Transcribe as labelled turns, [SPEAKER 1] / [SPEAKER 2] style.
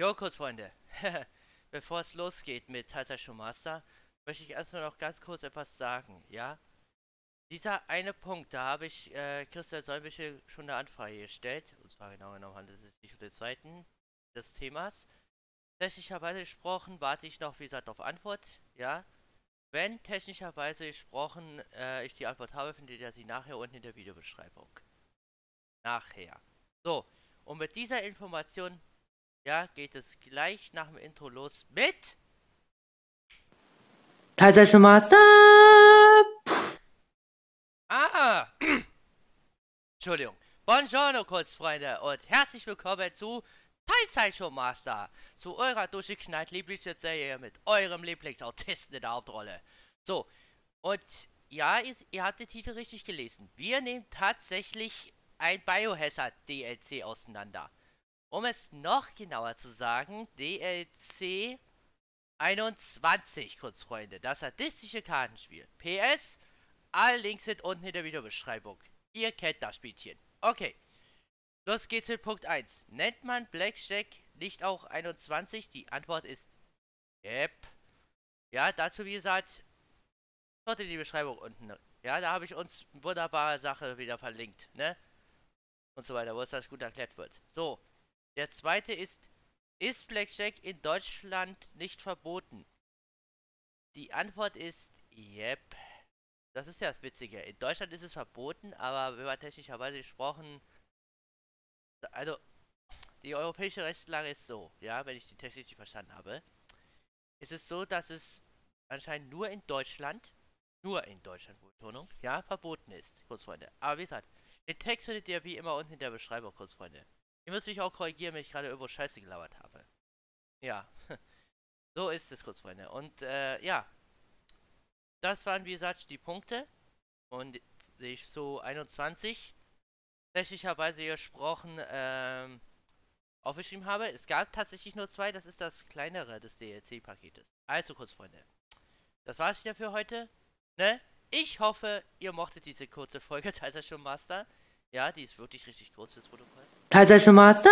[SPEAKER 1] Jo, kurz Freunde. Bevor es losgeht mit Taisha Master, möchte ich erstmal noch ganz kurz etwas sagen, ja? Dieser eine Punkt, da habe ich äh, Christian Solbische schon eine Anfrage gestellt, und zwar genau genommen handelt es sich um den zweiten des Themas. Technischerweise gesprochen warte ich noch, wie gesagt, auf Antwort, ja? Wenn technischerweise gesprochen äh, ich die Antwort habe, findet ihr sie nachher unten in der Videobeschreibung. Nachher. So, und mit dieser Information ja, geht es gleich nach dem Intro los mit
[SPEAKER 2] Kaiser Master.
[SPEAKER 1] Ah! Entschuldigung. Buongiorno, Kurzfreunde, und herzlich willkommen zu Teilzeitshow Master, zu eurer durchgeknallt Lieblingsserie mit eurem Lieblingsautisten in der Hauptrolle. So, und ja, ihr, ihr habt den Titel richtig gelesen. Wir nehmen tatsächlich ein Biohazard DLC auseinander. Um es noch genauer zu sagen, DLC 21, kurz Freunde, das sadistische Kartenspiel. PS, alle Links sind unten in der Videobeschreibung. Ihr kennt das Spielchen. Okay, los geht's mit Punkt 1. Nennt man Blackjack nicht auch 21? Die Antwort ist Yep. Ja, dazu wie gesagt, schaut in die Beschreibung unten. Ja, da habe ich uns wunderbare Sache wieder verlinkt, ne? Und so weiter, wo es das gut erklärt wird. So, der zweite ist, ist Blackjack in Deutschland nicht verboten? Die Antwort ist, yep. Das ist ja das Witzige. In Deutschland ist es verboten, aber wenn man technischerweise gesprochen, also die europäische Rechtslage ist so, ja, wenn ich die Text richtig verstanden habe, ist es so, dass es anscheinend nur in Deutschland, nur in Deutschland, Betonung, ja, verboten ist, Kurzfreunde. Aber wie gesagt, den Text findet ihr wie immer unten in der Beschreibung, Kurzfreunde. Ihr müsst mich auch korrigieren, wenn ich gerade irgendwo Scheiße gelabert habe. Ja. so ist es kurz, Freunde. Und äh, ja. Das waren, wie gesagt, die Punkte. Und ich so 21 technischerweise gesprochen ähm, aufgeschrieben habe. Es gab tatsächlich nur zwei. Das ist das kleinere des DLC-Paketes. Also kurz, Freunde. Das war's wieder für heute. Ne? Ich hoffe, ihr mochtet diese kurze Folge Teilzeit schon Master. Ja, die ist wirklich richtig kurz fürs Protokoll.
[SPEAKER 2] Kaiser Master.